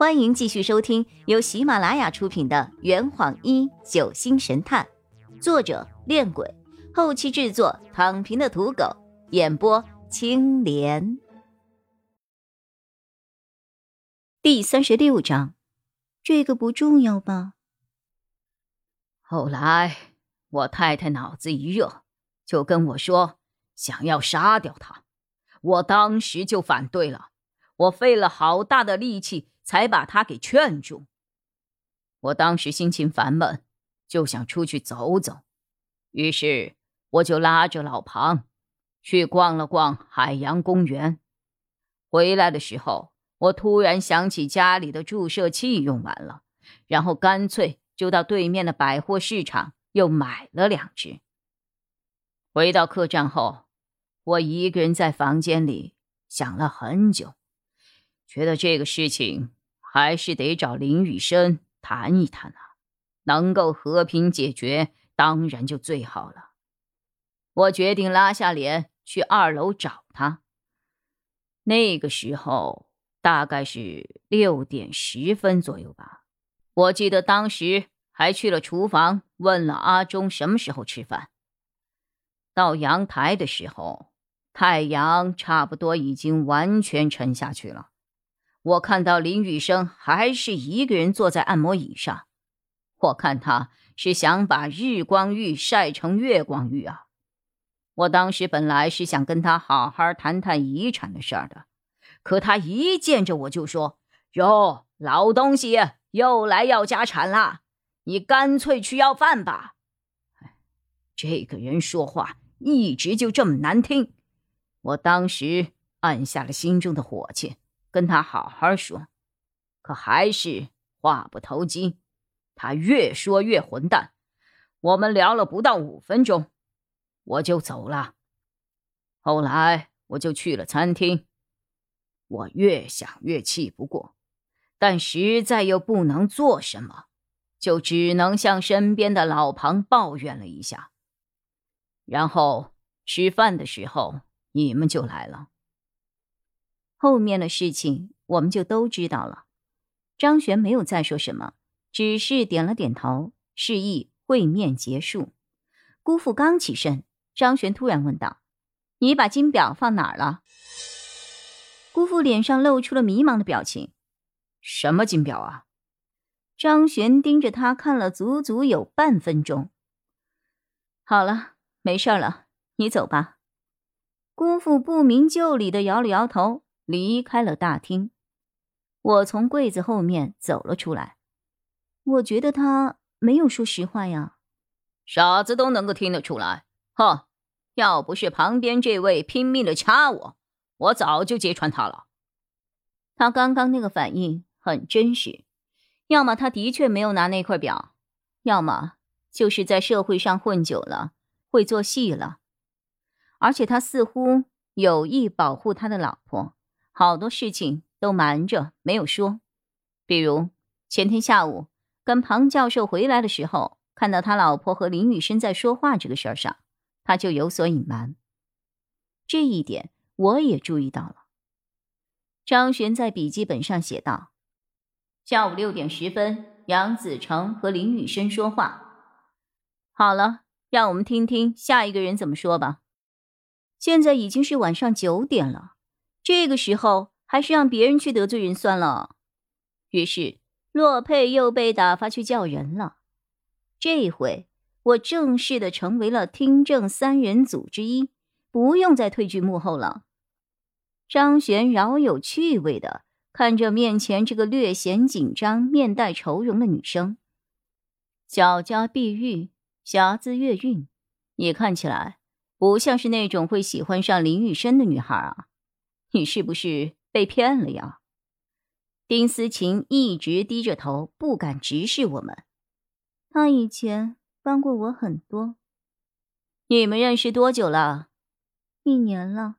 欢迎继续收听由喜马拉雅出品的《圆谎一九星神探》，作者：恋鬼，后期制作：躺平的土狗，演播：青莲。第三十六章，这个不重要吧？后来我太太脑子一热，就跟我说想要杀掉他，我当时就反对了，我费了好大的力气。才把他给劝住。我当时心情烦闷，就想出去走走，于是我就拉着老庞去逛了逛海洋公园。回来的时候，我突然想起家里的注射器用完了，然后干脆就到对面的百货市场又买了两只。回到客栈后，我一个人在房间里想了很久，觉得这个事情。还是得找林雨生谈一谈啊，能够和平解决，当然就最好了。我决定拉下脸去二楼找他。那个时候大概是六点十分左右吧。我记得当时还去了厨房，问了阿忠什么时候吃饭。到阳台的时候，太阳差不多已经完全沉下去了。我看到林雨生还是一个人坐在按摩椅上，我看他是想把日光浴晒成月光浴啊！我当时本来是想跟他好好谈谈遗产的事儿的，可他一见着我就说：“哟，老东西又来要家产了，你干脆去要饭吧。”这个人说话一直就这么难听，我当时按下了心中的火气。跟他好好说，可还是话不投机。他越说越混蛋。我们聊了不到五分钟，我就走了。后来我就去了餐厅。我越想越气不过，但实在又不能做什么，就只能向身边的老庞抱怨了一下。然后吃饭的时候，你们就来了。后面的事情我们就都知道了。张璇没有再说什么，只是点了点头，示意会面结束。姑父刚起身，张璇突然问道：“你把金表放哪儿了？”姑父脸上露出了迷茫的表情。“什么金表啊？”张璇盯着他看了足足有半分钟。好了，没事了，你走吧。姑父不明就里的摇了摇头。离开了大厅，我从柜子后面走了出来。我觉得他没有说实话呀，傻子都能够听得出来。哼，要不是旁边这位拼命的掐我，我早就揭穿他了。他刚刚那个反应很真实，要么他的确没有拿那块表，要么就是在社会上混久了，会做戏了。而且他似乎有意保护他的老婆。好多事情都瞒着没有说，比如前天下午跟庞教授回来的时候，看到他老婆和林雨生在说话这个事儿上，他就有所隐瞒。这一点我也注意到了。张璇在笔记本上写道：“下午六点十分，杨子成和林雨生说话。好了，让我们听听下一个人怎么说吧。现在已经是晚上九点了。”这个时候还是让别人去得罪人算了。于是洛佩又被打发去叫人了。这回我正式的成为了听证三人组之一，不用再退居幕后了。张璇饶有趣味的看着面前这个略显紧张、面带愁容的女生，小家碧玉，瑕姿月韵，你看起来不像是那种会喜欢上林雨生的女孩啊。你是不是被骗了呀？丁思琴一直低着头，不敢直视我们。他以前帮过我很多。你们认识多久了？一年了。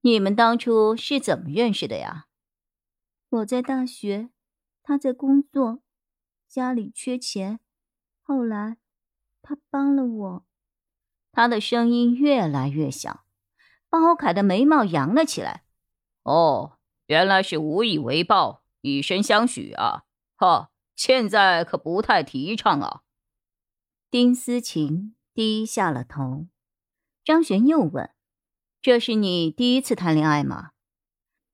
你们当初是怎么认识的呀？我在大学，他在工作，家里缺钱，后来他帮了我。他的声音越来越小。包凯的眉毛扬了起来。哦，原来是无以为报，以身相许啊！哈，现在可不太提倡啊。丁思琴低下了头。张璇又问：“这是你第一次谈恋爱吗？”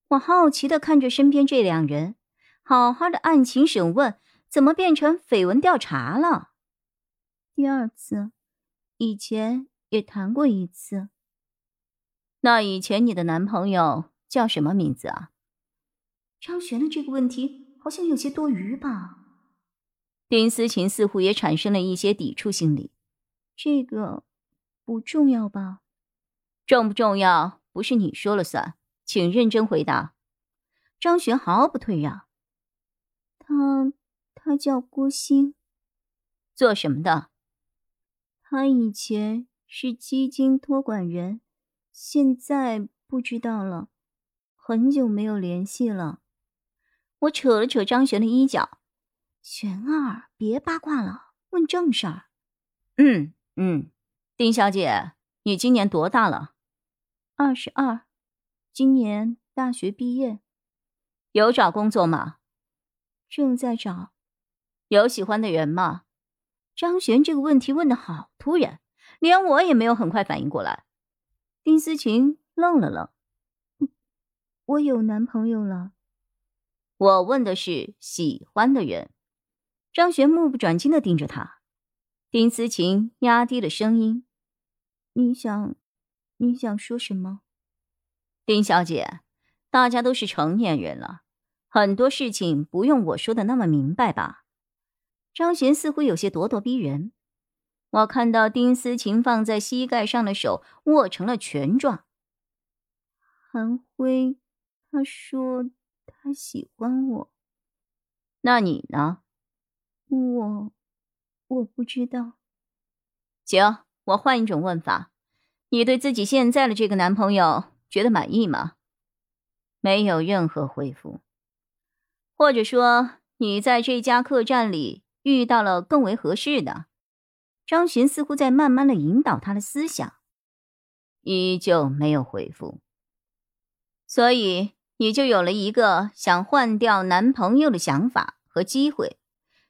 我好奇的看着身边这两人，好好的案情审问，怎么变成绯闻调查了？第二次，以前也谈过一次。那以前你的男朋友叫什么名字啊？张璇的这个问题好像有些多余吧？丁思琴似乎也产生了一些抵触心理。这个。不重要吧？重不重要不是你说了算，请认真回答。张璇毫不退让。他他叫郭鑫，做什么的？他以前是基金托管人，现在不知道了，很久没有联系了。我扯了扯张璇的衣角，璇儿，别八卦了，问正事儿。嗯嗯。丁小姐，你今年多大了？二十二，今年大学毕业。有找工作吗？正在找。有喜欢的人吗？张璇这个问题问的好突然，连我也没有很快反应过来。丁思琴愣了愣：“我有男朋友了。”我问的是喜欢的人。张璇目不转睛的盯着他。丁思琴压低了声音：“你想，你想说什么？丁小姐，大家都是成年人了，很多事情不用我说的那么明白吧？”张璇似乎有些咄咄逼人。我看到丁思琴放在膝盖上的手握成了拳状。韩辉，他说他喜欢我。那你呢？我。我不知道。行，我换一种问法：你对自己现在的这个男朋友觉得满意吗？没有任何回复。或者说，你在这家客栈里遇到了更为合适的？张璇似乎在慢慢的引导他的思想，依旧没有回复。所以，你就有了一个想换掉男朋友的想法和机会。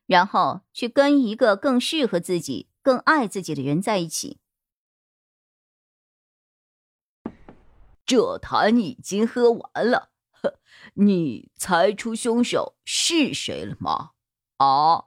然后去跟一个更适合自己、更爱自己的人在一起。这坛已经喝完了，你猜出凶手是谁了吗？啊，